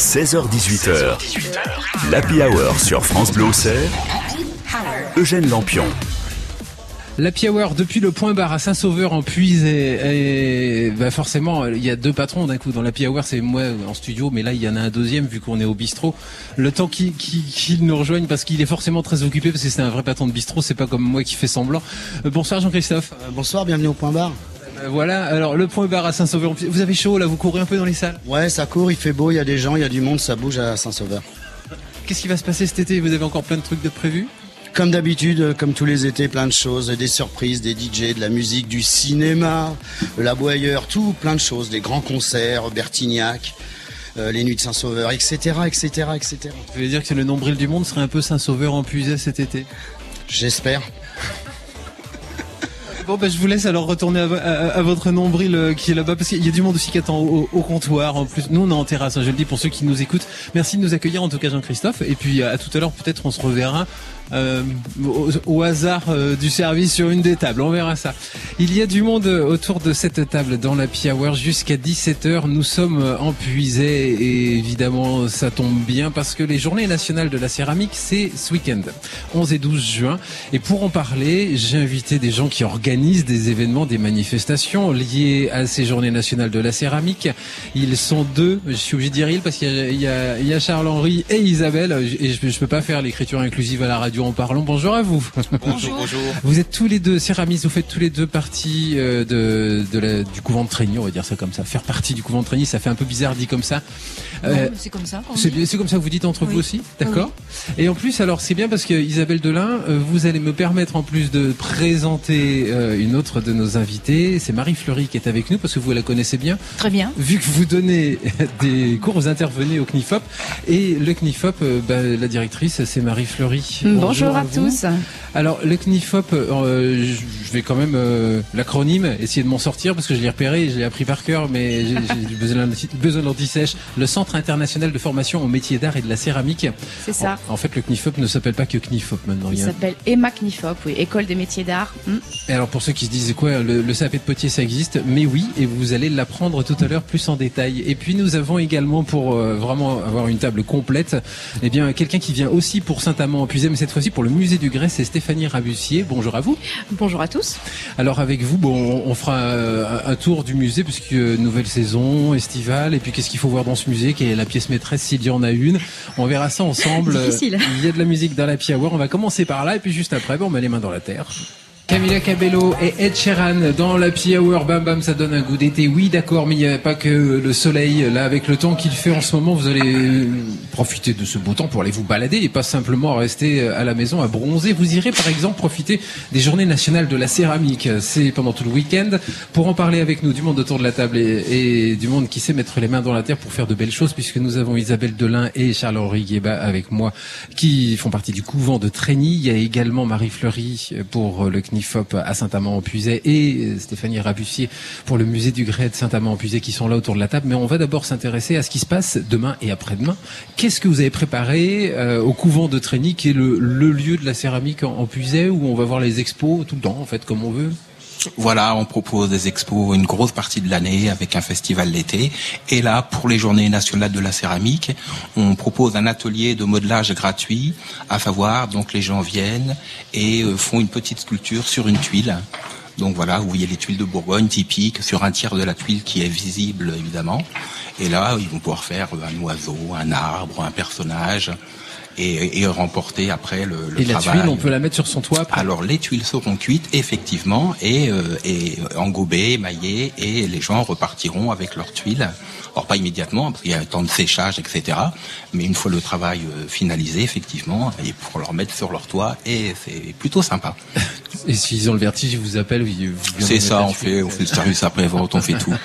16h18h, l'Happy Hour sur France Bleu Eugène Lampion. L'Happy Hour depuis le point barre à Saint-Sauveur en Puise et, et bah forcément il y a deux patrons d'un coup. Dans l'Happy Hour c'est moi en studio mais là il y en a un deuxième vu qu'on est au bistrot. Le temps qu'il qu'il nous rejoigne parce qu'il est forcément très occupé parce que c'est un vrai patron de bistrot c'est pas comme moi qui fait semblant. Euh, bonsoir Jean-Christophe. Euh, Bonsoir, bienvenue au point barre. Euh, voilà alors le point barre à Saint-Sauveur vous avez chaud là vous courez un peu dans les salles? Ouais, ça court, il fait beau, il y a des gens, il y a du monde, ça bouge à Saint-Sauveur. qu'est-ce qui va se passer cet été? Vous avez encore plein de trucs de prévus? Comme d'habitude, comme tous les étés, plein de choses, des surprises, des DJ, de la musique, du cinéma, la boyeur, tout, plein de choses, des grands concerts, Bertignac, euh, les nuits de Saint-Sauveur, etc., etc., etc. vous voulez dire que le nombril du monde serait un peu Saint-Sauveur en cet été? J'espère. Bon, bah, je vous laisse alors retourner à, vo- à- à votre nombril euh, qui est là-bas, parce qu'il y a du monde aussi qui attend au, comptoir. En plus, nous, on est en terrasse, hein, je le dis pour ceux qui nous écoutent. Merci de nous accueillir, en tout cas, Jean-Christophe. Et puis, à tout à l'heure, peut-être, on se reverra euh, au, hasard euh, du service sur une des tables. On verra ça. Il y a du monde euh, autour de cette table dans la Hour jusqu'à 17h. Nous sommes Puisay et évidemment, ça tombe bien parce que les journées nationales de la céramique, c'est ce week-end, 11 et 12 juin. Et pour en parler, j'ai invité des gens qui organisent des événements, des manifestations liées à ces journées nationales de la céramique. Ils sont deux, je suis obligé de dire ils parce qu'il y a, il y Charles-Henri et Isabelle et je, je peux pas faire l'écriture inclusive à la radio en parlant. Bonjour à vous. Bonjour, bonjour. Vous êtes tous les deux céramistes, vous faites tous les deux partie euh, de, de la- du couvent de Trény, on va dire ça comme ça. Faire partie du couvent de Trény, ça fait un peu bizarre dit comme ça. Euh, c'est comme ça. c'est comme ça que vous dites entre vous aussi, d'accord Et en plus, alors c'est bien parce que Isabelle Delin, euh, vous allez me permettre en plus de présenter euh, une autre de nos invités. C'est Marie Fleury qui est avec nous parce que vous la connaissez bien. Très bien. Vu que vous donnez des cours, vous intervenez au CNIFOP et le CNIFOP, euh, bah, la directrice, c'est Marie Fleury. Bonjour, à, tous. Alors le CNIFOP, euh, je vais quand même euh, l'acronyme essayer de m'en sortir parce que je l'ai repéré, je l'ai appris par cœur, mais j'ai besoin besoin d'anti-sèche. Le Centre international de formation au métier d'art et de la céramique. C'est ça. En, en fait, le CNIFOP ne s'appelle pas que CNIFOP maintenant. Il Il s'appelle Emma Knifop, oui, École des métiers d'art. Hmm. Et alors pour ceux qui se disent quoi, le, le CAP de Potier ça existe, mais oui, et vous allez l'apprendre tout à l'heure plus en détail. Et puis nous avons également pour euh, vraiment avoir une table complète, eh bien quelqu'un qui vient aussi pour Saint-Amand en Puisay, mais cette fois-ci pour le musée du Grès, c'est Stéphanie Rabussier. Bonjour à vous. Bonjour à tous. Alors avec vous, bon, on fera euh, un tour du musée puisque euh, nouvelle saison, estivale, et puis qu'est-ce qu'il faut voir dans ce musée, qui est la pièce maîtresse? S'il y en a une? On verra ça ensemble. Difficile. Il y a de la musique dans la Hour. On va commencer par là, et puis juste après, bon, on met les mains dans la terre. Camila Cabello et Ed Sheeran dans la Hour. Bam bam, ça donne un goût d'été. Oui, d'accord, mais il n'y a pas que le soleil. Là, avec le temps qu'il fait en ce moment, vous allez euh, profiter de ce beau temps pour aller vous balader et pas simplement rester à la maison à bronzer. Vous irez par exemple profiter des journées nationales de la céramique. C'est pendant tout le week-end. Pour en parler avec nous, du monde autour de la table et, du monde qui sait mettre les mains dans la terre pour faire de belles choses, puisque nous avons Isabelle Delin et Charles-Henri Guéba avec moi, qui font partie du couvent de Trény. Il y a également Marie Fleury pour le CNIFOP à Saint-Amand-en-Puisay et Stéphanie Rabussier pour le musée du Grès de Saint-Amand-en-Puisay qui sont là autour de la table. Mais on va d'abord s'intéresser à ce qui se passe demain et après-demain. Qu'est-ce que vous avez préparé euh, au couvent de Trény, qui est le, lieu de la céramique en, en où on va voir les expos tout le temps, en fait, comme on veut? Voilà, on propose des expos une grosse partie de l'année avec un festival l'été. Et là, pour les journées nationales de la céramique, on propose un atelier de modelage gratuit, à savoir, donc les gens viennent et euh, font une petite sculpture sur une tuile. Donc voilà, vous voyez les tuiles de Bourgogne typiques sur un tiers de la tuile qui est visible évidemment. Et là, ils vont pouvoir faire un oiseau, un arbre, un personnage et, et remporter après le, le Et la tuile, on peut la mettre sur son toit après Alors les tuiles seront cuites effectivement et, euh, et engobées, émaillées et les gens repartiront avec leurs tuiles. Alors pas immédiatement parce qu'il y a un temps de séchage, etc. Mais une fois le travail euh, finalisé, effectivement, et pour leur mettre sur leur toit et c'est plutôt sympa. Et s'ils ont le vertige, ils vous appellent. C'est ça, on fait, on fait le service après vente, on fait tout.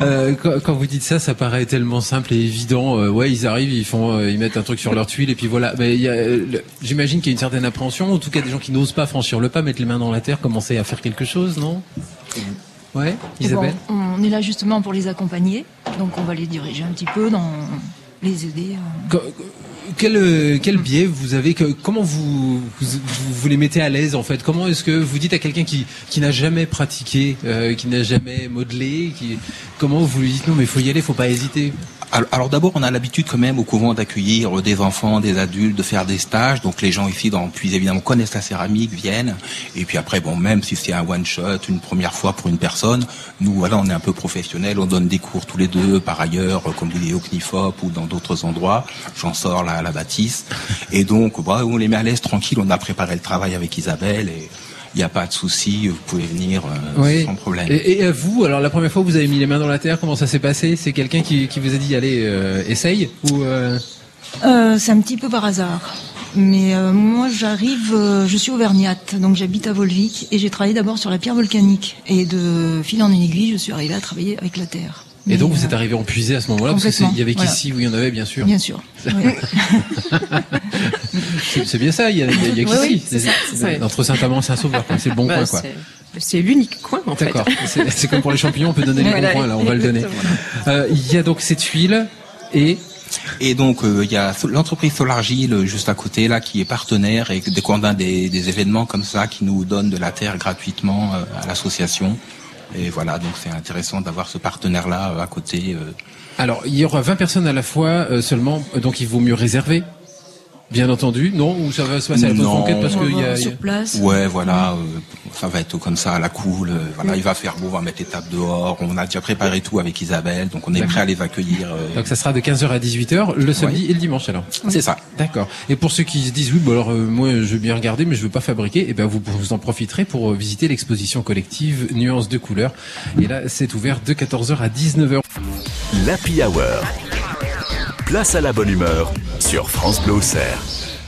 Euh, quand, quand vous dites ça, ça paraît tellement simple et évident. Euh, ouais, ils arrivent, ils font, euh, ils mettent un truc sur leur tuile et puis voilà. Mais j'imagine qu'il y a une certaine appréhension. En tout cas, des gens qui n'osent pas franchir le pas, mettre les mains dans la terre, commencer à faire quelque chose, non? Ouais, Isabelle. bon, on est là justement pour les accompagner, donc on va les diriger un petit peu dans les aider. euh. Quel, euh, quel biais vous avez que, Comment vous, vous, vous les mettez à l'aise en fait? Comment est-ce que vous dites à quelqu'un qui, qui n'a jamais pratiqué, euh, qui n'a jamais modelé, qui, comment vous lui dites non mais il faut y aller, faut pas hésiter alors, d'abord, on a l'habitude quand même au couvent d'accueillir des enfants, des adultes, de faire des stages. Donc les gens ici, dans puis évidemment, connaissent la céramique, viennent. Et puis après, bon, même si c'est un one shot, une première fois pour une personne, nous, voilà, on est un peu professionnels. On donne des cours tous les deux, par ailleurs, comme vous dites au CNIFOP ou dans d'autres endroits. J'en sors là à la bâtisse. Et donc, bah, on les met à l'aise, tranquille. On a préparé le travail avec Isabelle et il n'y a pas de souci, vous pouvez venir euh, sans problème. Et, et, vous, alors la première fois que vous avez mis les mains dans la terre, comment ça s'est passé? C'est quelqu'un qui, qui, vous a dit allez, euh, essaye ou euh... euh C'est un petit peu par hasard. Mais euh, moi, j'arrive, je suis auvergnate, donc j'habite à Volvic et j'ai travaillé d'abord sur la pierre volcanique. Et de fil en aiguille, je suis arrivée à travailler avec la terre. Et donc vous êtes arrivé en puisé à ce moment-là parce qu'il y avait qu'ici où il y en avait bien sûr. Bien sûr. c'est bien ça, il y a, il y a qu'ici. Entre Saint-Amand et Saint-Sauveur, c'est le bon bah, coin quoi. C'est l'unique coin en fait. D'accord. C'est comme pour les champignons, on peut donner les bons coins là, on va le donner. Euh, il y a donc cette huile et et donc euh, il y a l'entreprise Solargile juste à côté là qui est partenaire et dès qu'on a des, des événements comme ça qui nous donnent de la terre gratuitement euh, à l'association. Et voilà, donc c'est intéressant d'avoir ce partenaire-là euh, à côté. Euh. Alors, il y aura 20 personnes à la fois euh, seulement, donc il vaut mieux réserver Bien entendu, non Ou ça va se passer à la conquête parce qu'il y a... Sur place Ouais, voilà, euh, ça va être comme ça, à la cool. Euh, voilà, il va faire beau, on va mettre les tables dehors. On a déjà préparé tout avec Isabelle, donc on est prêt à les accueillir. Euh. Donc ça sera de 15h à 18h, le samedi et le dimanche alors C'est ça. D'accord. Et pour ceux qui se disent, oui, bon alors moi je veux bien regarder, mais je veux pas fabriquer, et eh ben vous, vous en profiterez pour visiter l'exposition collective Nuances de couleurs. Et là, c'est ouvert de 14h à 19h. L'Happy Hour. Place à la bonne humeur sur France Bleu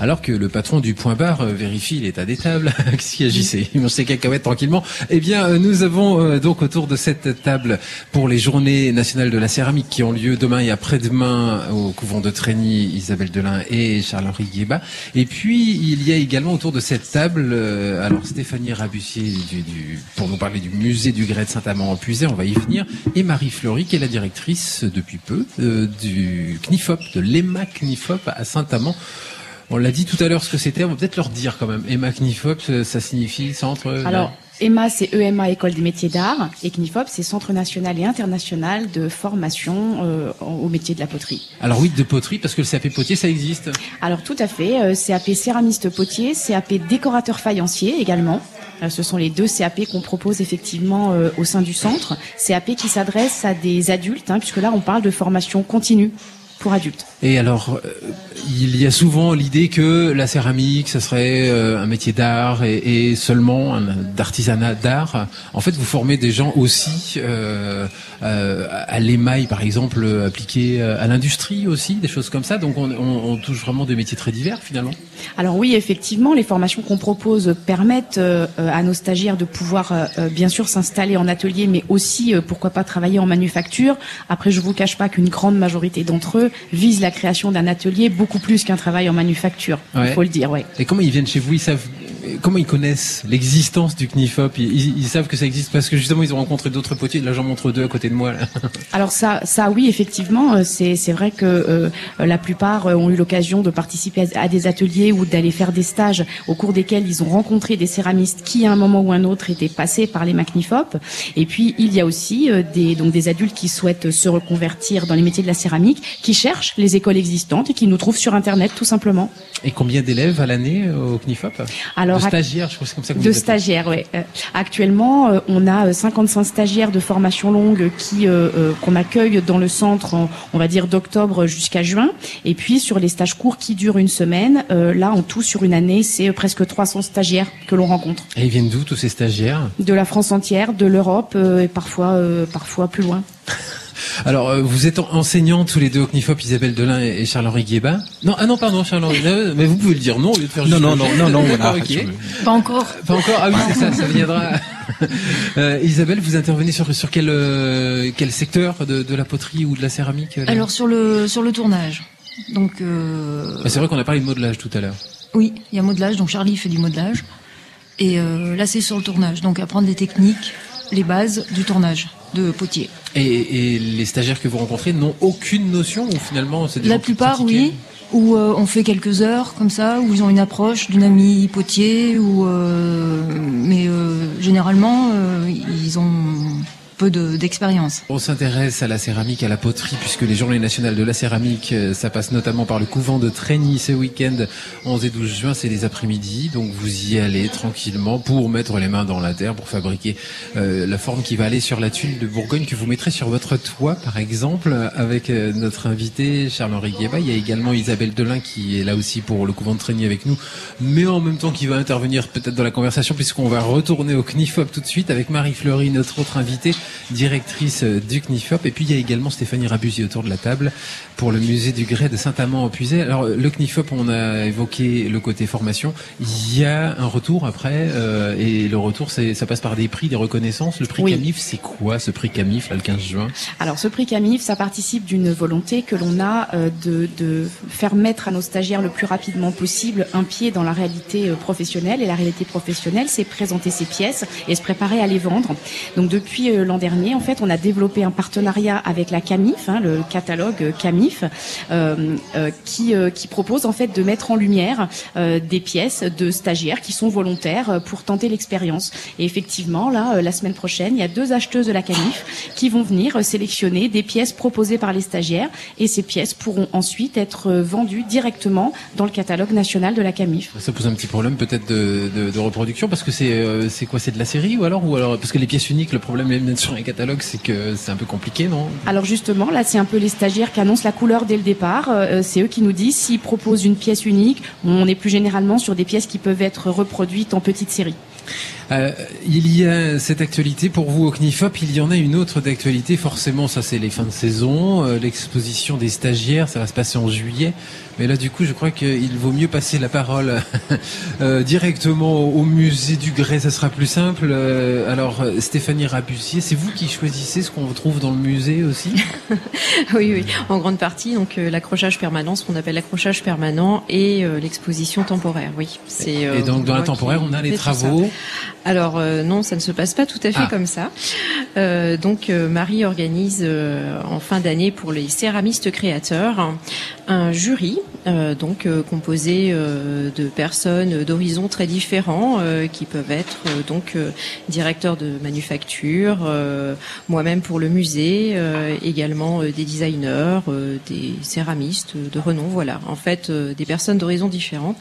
alors que le patron du point bar euh, vérifie l'état des tables, qui agissait, il mange ses cacahuètes tranquillement. Eh bien, euh, nous avons euh, donc autour de cette table pour les Journées nationales de la céramique qui ont lieu demain et après-demain au couvent de Trény, Isabelle Delin et Charles-Henri Guéba. Et puis il y a également autour de cette table, alors Stéphanie Rabussier pour nous parler du musée du Grès de Saint-Amand en Puisé, on va y venir, et Marie Fleury qui est la directrice depuis peu du CNIFOP, de l'EMA CNIFOP à Saint-Amand. On l'a dit tout à l'heure ce que c'était, on va peut-être leur dire quand même. EMA CNIFOP, ça signifie centre. Alors, EMA, c'est EMA, École des métiers d'art, et CNIFOP, c'est Centre national et international de formation euh, au métier de la poterie. Alors oui, de poterie, parce que le CAP potier, ça existe. Alors tout à fait, euh, CAP céramiste potier, CAP décorateur faïencier également. Euh, ce sont les deux CAP qu'on propose effectivement euh, au sein du centre. CAP qui s'adresse à des adultes, hein, puisque là on parle de formation continue Et alors, euh, il y a souvent l'idée que la céramique, ce serait euh, un métier d'art et, et, seulement d'artisanat d'art. En fait, vous formez des gens aussi euh à l'émail, par exemple, appliqué à l'industrie aussi, des choses comme ça. Donc, on, on, on, touche vraiment des métiers très divers finalement. Alors oui, effectivement, les formations qu'on propose permettent à nos stagiaires de pouvoir, bien sûr, s'installer en atelier, mais aussi, pourquoi pas, travailler en manufacture. Après, je vous cache pas qu'une grande majorité d'entre eux visent la création d'un atelier beaucoup plus qu'un travail en manufacture. Il faut le dire, ouais. Et comment ils viennent chez vous? Ils savent comment ils connaissent l'existence du CNIFOP ils, ils, savent que ça existe parce que justement ils ont rencontré d'autres potiers. Là, j'en montre deux à côté de moi. Là. Alors ça, ça oui, effectivement, euh, c'est c'est vrai que euh, la plupart euh, ont eu l'occasion de participer à, des ateliers ou d'aller faire des stages au cours desquels ils ont rencontré des céramistes qui, à un moment ou un autre, étaient passés par les MacNIFOP. Et puis il y a aussi des donc des adultes qui souhaitent se reconvertir dans les métiers de la céramique, qui cherchent les écoles existantes et qui nous trouvent sur Internet tout simplement. Et combien d'élèves à l'année au CNIFOP Alors de stagiaires, je crois que c'est comme ça que De stagiaires, oui. Euh, actuellement, euh, on a 55 euh, stagiaires de formation longue qui qu'on accueille dans le centre, on va dire d'octobre jusqu'à juin. Et puis sur les stages courts qui durent une semaine, là en tout sur une année, c'est presque 300 stagiaires que l'on rencontre. Et ils viennent d'où tous ces stagiaires? De la France entière, de l'Europe et parfois parfois plus loin. Alors, euh, vous êtes enseignante tous les deux au CNIFOP, Isabelle Delin et Charles-Henri Guéba. Non, ah non, pardon, Charles-Henri, mais vous pouvez le dire non au lieu de faire Non, non, non, non, non, Pas encore. Pas encore, ah oui, c'est ça, ça viendra. Euh, Isabelle, vous intervenez sur, sur quel, euh, quel secteur de, de, la poterie ou de la céramique Alors, sur le, sur le tournage. Donc, ah, c'est vrai qu'on a parlé de modelage tout à l'heure. Oui, il y a modelage, donc Charlie fait du modelage. Et là, c'est sur le tournage, donc apprendre des techniques, les bases du tournage de potier. Et, les stagiaires que vous rencontrez n'ont aucune notion ou finalement c'est La plupart, oui. Ou euh, on fait quelques heures comme ça, où ils ont une approche d'une amie potier, ou euh, mais euh, généralement ils ont peu d'expérience. On s'intéresse à la céramique, à la poterie, puisque les Journées nationales de la céramique, euh, ça passe notamment par le couvent de Trény ce week-end, 11 et 12 juin, c'est les après-midi, donc vous y allez tranquillement pour mettre les mains dans la terre, pour fabriquer euh, la forme qui va aller sur la tuile de Bourgogne que vous mettrez sur votre toit, par exemple, avec euh, notre invité Charles-Henri Guéba. Il y a également Isabelle Delin qui est là aussi pour le couvent de Trény avec nous, mais en même temps qui va intervenir peut-être dans la conversation, puisqu'on va retourner au CNIFOP tout de suite avec Marie Fleury, notre autre invitée directrice du CNIFOP. Et puis il y a également Stéphanie Rabusi autour de la table pour le musée du Grès de Saint-Amand-en-Puisay. Alors le CNIFOP, on a évoqué le côté formation. Il y a un retour après, euh, et le retour, c'est ça passe par des prix, des reconnaissances. Le prix Camif, c'est quoi ce prix Camif, là, le 15 juin? Alors ce prix Camif, ça participe d'une volonté que l'on a euh, de, de faire mettre à nos stagiaires le plus rapidement possible un pied dans la réalité euh, professionnelle. Et la réalité professionnelle, c'est présenter ses pièces et se préparer à les vendre. Donc depuis dernier, en fait, on a développé un partenariat avec la Camif, hein, le catalogue Camif, euh, euh, qui, euh, qui propose en fait de mettre en lumière des pièces de stagiaires qui sont volontaires pour tenter l'expérience. Et effectivement, là, la semaine prochaine, il y a deux acheteuses de la Camif qui vont venir sélectionner des pièces proposées par les stagiaires et ces pièces pourront ensuite être vendues directement dans le catalogue national de la Camif. Ça pose un petit problème peut-être de, reproduction parce que c'est quoi c'est de la série ou alors ou alors parce que les pièces uniques le problème même sur un catalogue c'est que c'est un peu compliqué non? Alors justement là c'est un peu les stagiaires qui annoncent la couleur dès le départ. Euh, c'est eux qui nous disent s'ils proposent une pièce unique. On est plus généralement sur des pièces qui peuvent être reproduites en petite série. Euh, il y a cette actualité pour vous au CNIFOP, il y en a une autre d'actualité, forcément ça c'est les fins de saison, euh, l'exposition des stagiaires, ça va se passer en juillet, mais là du coup je crois qu'il vaut mieux passer la parole euh, directement au musée du Grès, ça sera plus simple. Euh, alors Stéphanie Rabussier, c'est vous qui choisissez ce qu'on trouve dans le musée aussi? Oui, oui, en grande partie, donc l'accrochage permanent, ce qu'on appelle l'accrochage permanent et l'exposition temporaire, oui. Et donc dans la temporaire on a les travaux alors euh, non, ça ne se passe pas tout à fait ah. comme ça. Euh, donc euh, Marie organise en fin d'année pour les céramistes créateurs un jury, donc composé de personnes d'horizons très différents, qui peuvent être donc directeurs de manufacture, moi-même pour le musée, également des designers, des céramistes de renom, voilà. En fait, des personnes d'horizons différentes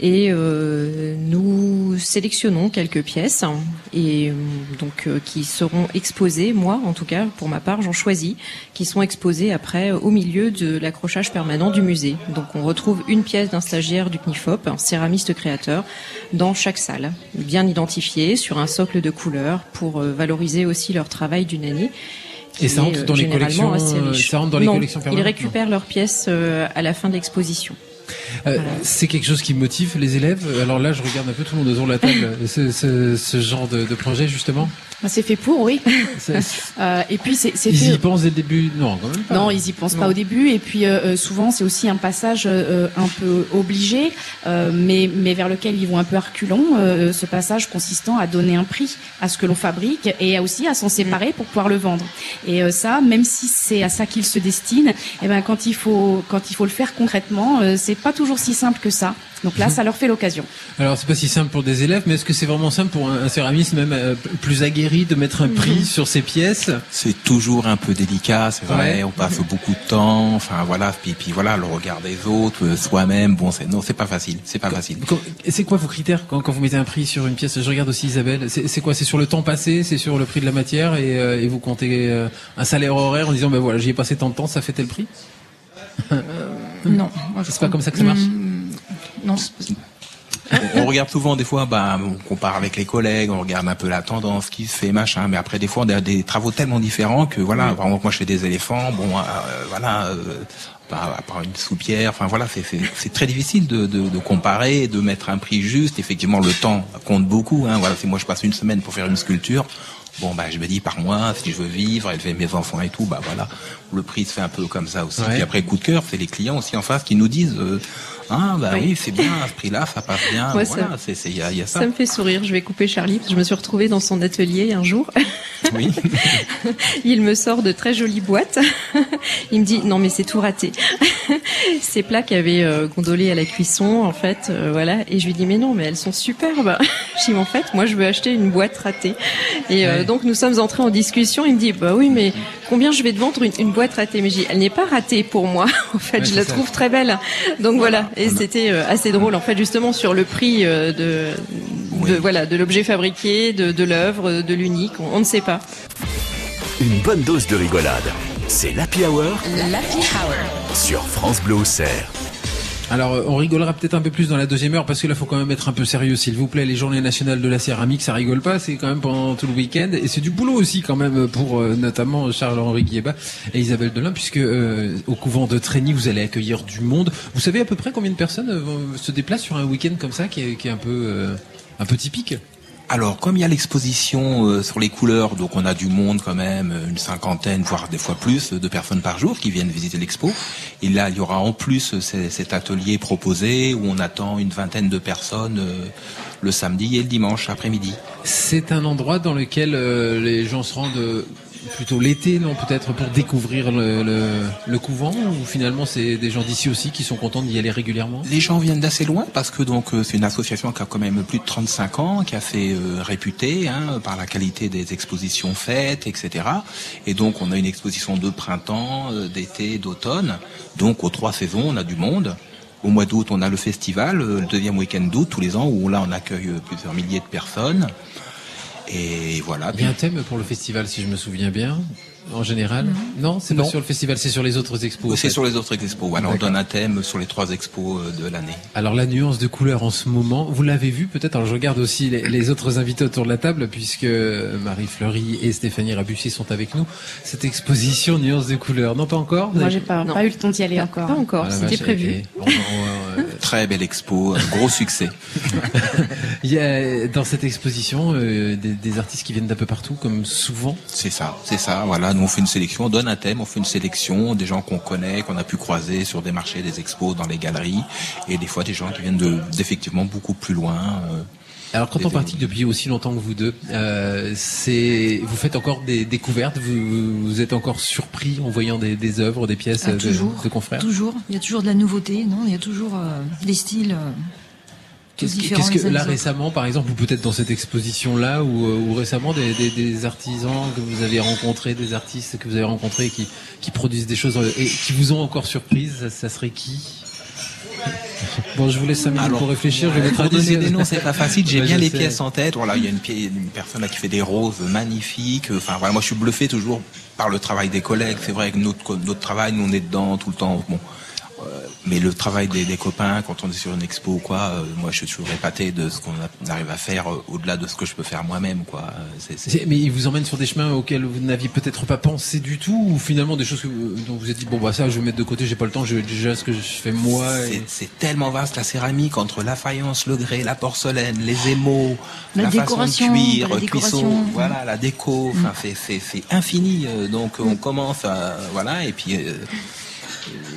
et euh, nous sélectionnons quelques pièces et euh, donc euh, qui seront exposées. Moi, en tout cas, pour ma part, j'en choisis qui sont exposées après au milieu de l'accrochage permanent du musée. Donc, on retrouve une pièce d'un stagiaire du CNIFOP, un céramiste créateur, dans chaque salle, bien identifiée sur un socle de couleurs pour valoriser aussi leur travail d'une année. Et ça rentre dans les collections. Ça rentre dans les collections permanentes. Ils récupèrent leurs pièces à la fin de l'exposition. Euh, c'est quelque chose qui motive les élèves? Alors là, je regarde un peu tout le monde autour de la table, ce, ce, ce genre de, de projet justement? Bah, c'est fait pour, oui. euh, et puis c'est. Ils y pensent dès le début, non, quand même pas. Non, ils y pensent pas au début. Et puis euh, souvent, c'est aussi un passage euh, un peu obligé, mais mais vers lequel ils vont un peu reculons. ce passage consistant à donner un prix à ce que l'on fabrique et aussi à s'en séparer pour pouvoir le vendre. Et ça, même si c'est à ça qu'ils se destinent, et eh ben quand il faut quand il faut le faire concrètement, c'est pas toujours si simple que ça. Donc là, ça leur fait l'occasion. Alors, c'est pas si simple pour des élèves, mais est-ce que c'est vraiment simple pour un, céramiste même euh, plus aguerri de mettre un prix sur ses pièces? C'est toujours un peu délicat, c'est vrai. On passe beaucoup de temps. Enfin voilà, puis, puis voilà, le regard des autres, euh, soi-même. Bon, c'est non, c'est pas facile. C'est pas facile. C'est quoi vos critères quand, quand, vous mettez un prix sur une pièce? Je regarde aussi Isabelle. C'est quoi? C'est sur le temps passé C'est sur le prix de la matière et, euh, et vous comptez un salaire horaire en disant ben voilà, j'y ai passé tant de temps, ça fait tel prix? Non, c'est pas comme ça que ça marche. Hmm, non. on regarde souvent des fois, bah, on compare avec les collègues, on regarde un peu la tendance qui se fait, machin. Mais après, des fois, on a des travaux tellement différents que voilà. Vraiment, moi, je fais des éléphants. Bon, euh, voilà. Euh, à part une soupière, enfin voilà, c'est très difficile de, de, de, comparer, de mettre un prix juste. Effectivement, le temps compte beaucoup. Hein. Voilà, si moi je passe une semaine pour faire une sculpture, bon bah je me dis par mois, si je veux vivre, élever mes enfants et tout, bah voilà, le prix se fait un peu comme ça aussi. Puis après coup de cœur, c'est les clients aussi en face qui nous disent. Euh, ah bah oui, c'est bien, à ce prix-là, ça passe bien. voilà, c'est il y a, y a ça. Ça me fait sourire. Je vais couper Charlie parce que je me suis retrouvée dans son atelier un jour. Oui. il me sort de très jolies boîtes. il me dit non mais c'est tout raté. Ces plats qui avaient euh, gondolé à la cuisson en fait, euh, voilà. Et je lui dis mais non mais elles sont superbes. je dis en fait moi je veux acheter une boîte ratée. Et euh, Euh, donc nous sommes entrés en discussion. Il me dit bah oui, mais combien je vais te vendre une, boîte ratée? Mais je dis elle n'est pas ratée pour moi. en fait, je la trouve très belle. Donc voilà. Et c'était euh, assez drôle en fait justement sur le prix euh, de, voilà de l'objet fabriqué, de, de l'œuvre, de l'unique. On, ne sait pas. Une bonne dose de rigolade. C'est l'Happy Hour. L'Happy Hour. Sur France Bleu Auxerre. Alors, on rigolera peut-être un peu plus dans la deuxième heure parce que là, faut quand même être un peu sérieux, s'il vous plaît. Les Journées nationales de la céramique, ça rigole pas. C'est quand même pendant tout le week-end et c'est du boulot aussi quand même pour euh, notamment Charles-Henri Guieba et Isabelle Delin, puisque euh, au couvent de Trény, vous allez accueillir du monde. Vous savez à peu près combien de personnes euh, se déplacent sur un week-end comme ça, qui est, qui est un peu un peu typique? Alors, comme il y a l'exposition euh, sur les couleurs, donc on a du monde quand même, une cinquantaine, voire des fois plus, de personnes par jour qui viennent visiter l'expo. Et là, il y aura en plus cet atelier proposé où on attend une vingtaine de personnes euh, le samedi et le dimanche après-midi. C'est un endroit dans lequel euh, les gens se rendent plutôt l'été, non Peut-être pour découvrir le, couvent ou finalement c'est des gens d'ici aussi qui sont contents d'y aller régulièrement? Les gens viennent d'assez loin parce que donc euh, c'est une association qui a quand même plus de 35 ans, qui a fait euh, réputer hein, par la qualité des expositions faites, etc. Et donc on a une exposition de printemps, euh, d'été, d'automne. Donc aux trois saisons, on a du monde. Au mois d'août, on a le festival, le deuxième week-end d'août tous les ans, où là on accueille plusieurs milliers de personnes. Et voilà. Il y a un thème pour le festival, si je me souviens bien, en général. Non, c'est pas sur le festival, c'est sur les autres expos. C'est sur les autres expos. On donne un thème sur les trois expos euh, de l'année. Alors la nuance de couleur en ce moment, vous l'avez vu peut-être. Alors je regarde aussi les, autres invités autour de la table, puisque Marie Fleury et Stéphanie Rabussier sont avec nous. Cette exposition nuance de couleur, non pas encore. Moi, j'ai pas, pas eu le temps d'y aller encore. Pas encore. Ah, C'était prévu. Très belle expo, un gros succès. Il y a dans cette exposition euh, des, des, artistes qui viennent d'un peu partout, comme souvent. C'est ça, c'est ça. Voilà, nous on fait une sélection, on donne un thème, on fait une sélection, des gens qu'on connaît, qu'on a pu croiser sur des marchés, des expos, dans les galeries, et des fois des gens qui viennent de d'effectivement beaucoup plus loin. Euh, alors quand on pratique depuis aussi longtemps que vous deux, euh, c'est vous faites encore des découvertes, vous, vous êtes encore surpris en voyant des, des œuvres, des pièces ah, toujours, de, confrères? Toujours, il y a toujours de la nouveauté, non? Il y a toujours euh, des styles. Euh, Qu'est-ce que là récemment, par exemple, ou peut-être dans cette exposition-là, ou, euh, ou récemment des, des, des, artisans que vous avez rencontrés, des artistes que vous avez rencontrés qui, qui produisent des choses et qui vous ont encore surprise, ça, ça serait qui? Bon, je vous laisse 5 minutes pour réfléchir. Je vais pour donner des noms, c'est pas facile. J'ai bien les pièces en tête. Voilà, il y a une, une personne là qui fait des roses magnifiques. Enfin, voilà, moi, je suis bluffé toujours par le travail des collègues. C'est vrai que notre, notre travail, nous, on est dedans tout le temps. Bon, euh, mais le travail des, des, copains, quand on est sur une expo ou quoi, euh, moi je suis toujours épaté de ce qu'on arrive à faire euh, au-delà de ce que je peux faire moi-même. quoi. Mais ils vous emmènent sur des chemins auxquels vous n'aviez peut-être pas pensé du tout, ou finalement des choses dont vous êtes dit, bon bah ça je vais mettre de côté, j'ai pas le temps, je vais déjà ce que je fais moi. C'est tellement vaste la céramique, entre la faïence, le grès, la porcelaine, les émaux, la, façon de cuire, cuisson, voilà, la déco, enfin mm. c'est infini. donc on commence à, voilà, et puis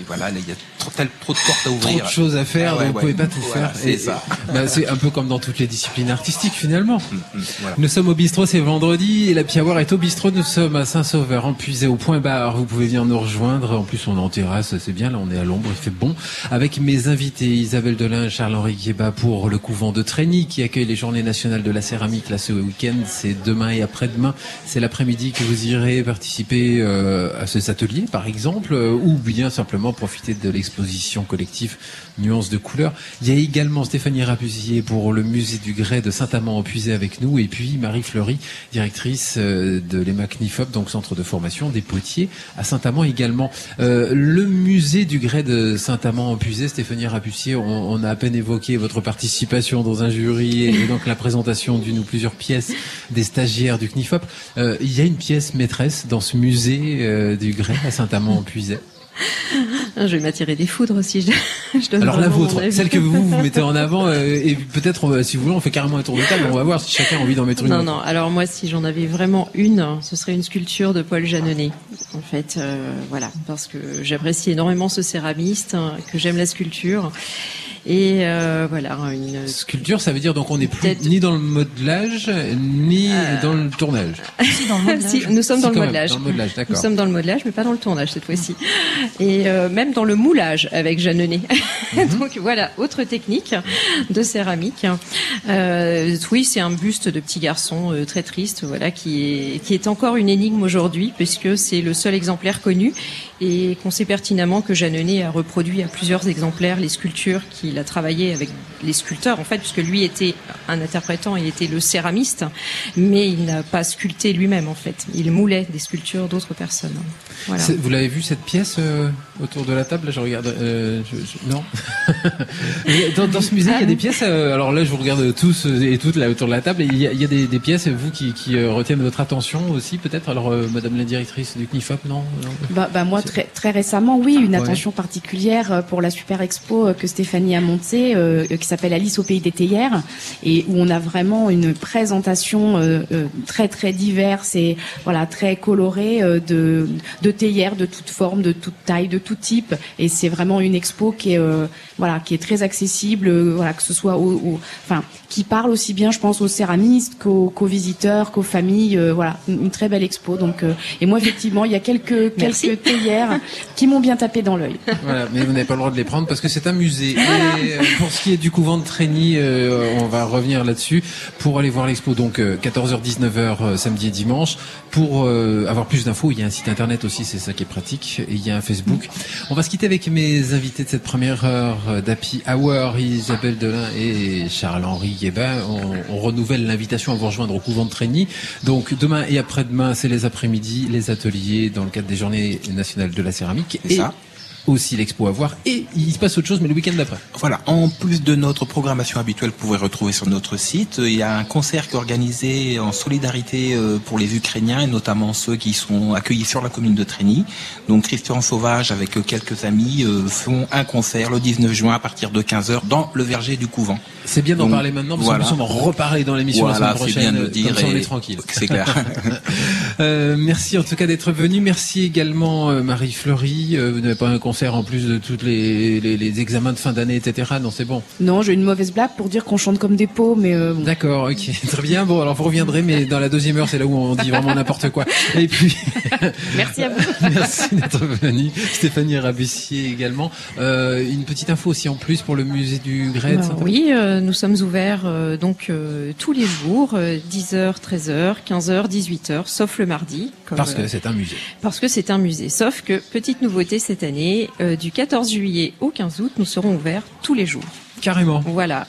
voilà, il y a trop, trop, de portes à ouvrir. Trop de choses à faire, ah vous ne pouvez pas tout faire. C'est ça. Bah, c'est un peu comme dans toutes les disciplines artistiques finalement. Mm, mm, nous sommes au bistrot, c'est vendredi, et la Piaware est au bistrot. Nous sommes à Saint-Sauveur, empuisé au point barre. Vous pouvez venir nous rejoindre. En plus, on est en terrasse, c'est bien. Là, on est à l'ombre, il fait bon. Avec mes invités, Isabelle Delin, Charles-Henri Guéba pour le couvent de Trény, qui accueille les Journées nationales de la céramique là ce week-end. C'est demain et après-demain. C'est l'après-midi que vous irez participer euh, à ces ateliers, par exemple, euh, ou bien simplement profiter de l'exposition collective Nuances de couleurs. Il y a également Stéphanie Rapusier pour le musée du Grès de Saint-Amand-en-Puisé avec nous et puis Marie Fleury, directrice euh, de l'EMACNIFOP, donc centre de formation des potiers à Saint-Amand également. Euh, le musée du Grès de Saint-Amand-en-Puisé, Stéphanie Rapusier, on, a à peine évoqué votre participation dans un jury et, donc la présentation d'une ou plusieurs pièces des stagiaires du CNIFOP. Euh, il y a une pièce maîtresse dans ce musée du Grès à Saint-Amand-en-Puisé. Je vais m'attirer des foudres aussi. Je, je donne Alors la vôtre, celle que vous vous mettez en avant, euh, et peut-être si vous voulez, on fait carrément un tour de table. On va voir si chacun a envie d'en mettre une. Non, non. Alors moi, si j'en avais vraiment une, ce serait une sculpture de Paul Jeanneney. En fait, euh, voilà, parce que j'apprécie énormément ce céramiste, hein, que j'aime la sculpture. Et euh, voilà, une sculpture, ça veut dire donc on n'est plus ni dans le modelage ni euh, dans le tournage. si, dans le modelage. si, nous sommes dans, le modelage. nous sommes dans le modelage, mais pas dans le tournage cette fois-ci. Et euh, même dans le moulage avec Jeannenet. Mhm. donc voilà, autre technique de céramique. Euh, oui, c'est un buste de petit garçon euh, très triste, voilà, qui est qui est encore une énigme aujourd'hui puisque c'est le seul exemplaire connu et qu'on sait pertinemment que Jeannenet a reproduit à plusieurs exemplaires les sculptures qu'il a travaillées avec les sculpteurs en fait, puisque lui était un interprétant et était le céramiste, mais il n'a pas sculpté lui-même en fait. Il moulait des sculptures d'autres personnes. Vous l'avez vu cette pièce euh, autour de la table? Là, je regarde. Euh, non. dans, ce musée, il y a des pièces. Euh, alors là, je vous regarde tous et toutes là autour de la table. il y a, des, pièces, vous qui, retiennent votre attention aussi, peut-être? Alors, Madame la directrice du CNIFOP, non, bah, bah, moi, très, très récemment, oui, une attention particulière pour la super expo que Stéphanie a montée, qui s'appelle Alice au pays des théières, et où on a vraiment une présentation très très diverse et voilà très colorée de de théières de toute forme, de toute taille, de tout type. Et c'est vraiment une expo qui est, euh, voilà, qui est très accessible, euh, voilà, que ce soit au, enfin, qui parle aussi bien, je pense, aux céramistes qu'aux, visiteurs, qu'aux familles. Euh, voilà, une, très belle expo. Donc, et moi, effectivement, il y a quelques quelques théières qui m'ont bien tapé dans l'œil. Voilà, mais vous n'avez pas le droit de les prendre parce que c'est un musée. Et pour ce qui est du couvent de Trény, on va revenir là-dessus pour aller voir l'expo. Donc 14h 19h samedi et dimanche. Pour avoir plus d'infos, il y a un site internet aussi c'est ça qui est pratique. Et il y a un Facebook. On va se quitter avec mes invités de cette première heure d'Happy Hour, Isabelle Delin et Charles-Henri Guébin. On, renouvelle l'invitation à vous rejoindre au couvent de Trény. Donc demain et après-demain, c'est les après-midi, les ateliers dans le cadre des Journées nationales de la céramique. Et ça aussi l'expo à voir et il se passe autre chose mais le week-end d'après. Voilà, en plus de notre programmation habituelle, vous pouvez retrouver sur notre site, il y a un concert qui est organisé en solidarité euh, pour les Ukrainiens et notamment ceux qui sont accueillis sur la commune de Trény. Donc Christian Sauvage avec quelques amis euh, font un concert le 19 juin à partir de 15h dans le verger du couvent. C'est bien d'en parler maintenant parce voilà. que nous sommes reparler dans l'émission la semaine prochaine. Bien de dire comme on est tranquille. C'est clair. euh, merci en tout cas d'être venu. Merci également euh, Marie Fleury. vous n'avez pas un concert faire en plus de tous les, les, examens de fin d'année, etc. Non, c'est bon. Non, j'ai une mauvaise blague pour dire qu'on chante comme des pots, mais. Euh, D'accord, ok, très bien. Bon, alors vous reviendrez, mais dans la deuxième heure, c'est là où on dit vraiment n'importe quoi. Et puis. Merci à vous. Merci d'être venu. Stéphanie Rabussier également. Euh, une petite info aussi en plus pour le musée du Grès. Bah oui, euh, nous sommes ouverts donc tous les jours, 10h, 13h, 15h, 18h, sauf le mardi. Parce que c'est un musée. Parce que c'est un musée. Sauf que petite nouveauté cette année, euh, du 14 juillet au 15 août, nous serons ouverts tous les jours. Carrément. Voilà.